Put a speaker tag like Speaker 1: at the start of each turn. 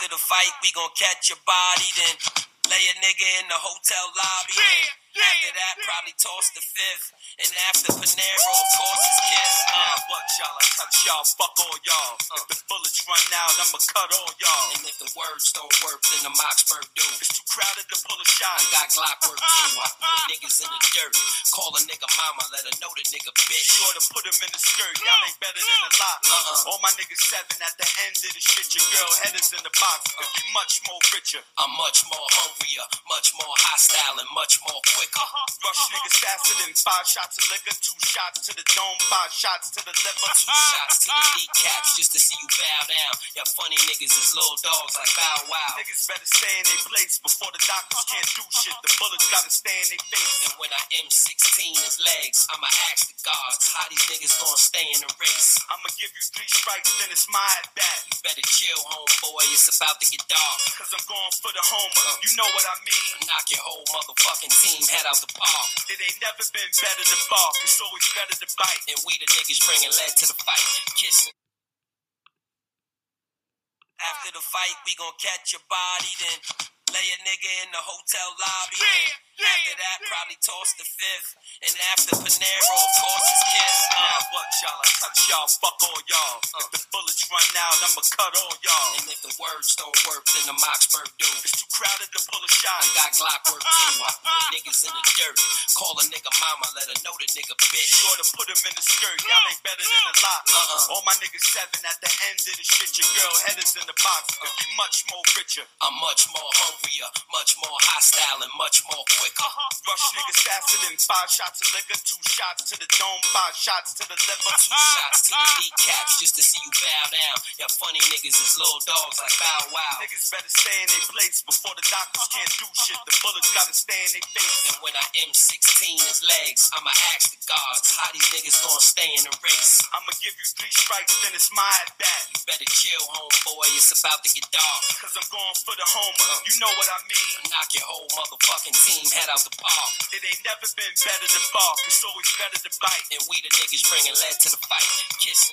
Speaker 1: After the fight, we gon' catch your body, then lay a nigga in the hotel lobby. And after that, probably toss the fifth. And after Panero, of course, it's Kiss. Uh,
Speaker 2: Now what y'all? I touch y'all, fuck all y'all. If the bullets run out, I'ma cut all y'all.
Speaker 1: and if the words don't work, then the Mossberg do.
Speaker 2: It's too crowded to pull a shot.
Speaker 1: I got Glock work too. I put niggas in the dirt. Call a nigga mama, let her know the nigga bitch.
Speaker 2: Sure to put him in the skirt. Y'all ain't better than a lot.
Speaker 1: Uh-uh.
Speaker 2: All my niggas seven at the end of the shit. Your girl head is in the box. If you much more richer.
Speaker 1: I'm much more hungrier, much more hostile, and much more quicker.
Speaker 2: Rush niggas faster than five shots of liquor. Two shots to the dome, five shots to the liver.
Speaker 1: Two shots to the kneecaps just to see you bow down. Y'all funny niggas is little dogs like Bow Wow.
Speaker 2: Niggas better stay in their place before the doctors can't do shit. The bullets gotta stay in their face.
Speaker 1: And when I M16 his legs, I'ma ask the gods how these niggas gonna stay in the race.
Speaker 2: I'ma give you three strikes, then it's my at bat.
Speaker 1: You better chill, homeboy. It's about to get dark.
Speaker 2: Cause I'm going for the homer. You know what I mean.
Speaker 1: Knock your whole motherfucking team head out the park.
Speaker 2: It ain't never been better to bark. It's always better to bite.
Speaker 1: And we the niggas bringing lead to the fight. Kissing. After the fight, we gon' catch your body, then lay a nigga in the hotel lobby. And after that, probably toss the fifth. And after Panero, of course, it's Kiss.
Speaker 2: Now
Speaker 1: Uh,
Speaker 2: what y'all? I touch y'all, fuck all y'all. If the bullets run out, I'ma cut all y'all.
Speaker 1: and if the words don't work, then the Mossberg do.
Speaker 2: It's too crowded to pull a shot.
Speaker 1: I got Glock work too. I put niggas in the dirt. Call a nigga mama, let her know the nigga bitch.
Speaker 2: Sure to put him in the skirt. Y'all ain't better than a lot.
Speaker 1: Uh-uh.
Speaker 2: All my niggas seven at the end of the shit. Your girl head is in the box. You much more richer.
Speaker 1: I'm much more hungrier, much more hostile, and much more quicker.
Speaker 2: Rush niggas faster than five shots of liquor. Two shots to the dome, five shots to the liver.
Speaker 1: Two shots to the kneecaps just to see you bow down. Y'all funny niggas is little dogs like Bow Wow.
Speaker 2: Niggas better stay in their place before the doctors can't do shit. The bullets gotta stay in their face.
Speaker 1: And when I M16 his legs, I'ma ask the gods how these niggas gonna stay in the race.
Speaker 2: I'ma give you three strikes, then it's my at bat.
Speaker 1: You better chill, homeboy. It's about to get dark.
Speaker 2: Cause I'm going for the homer. Uh, you know what I mean.
Speaker 1: Knock your whole motherfucking team head out the park.
Speaker 2: It ain't never been better to bark. It's always better to bite.
Speaker 1: And we the niggas bringing lead to the fight. Kissing.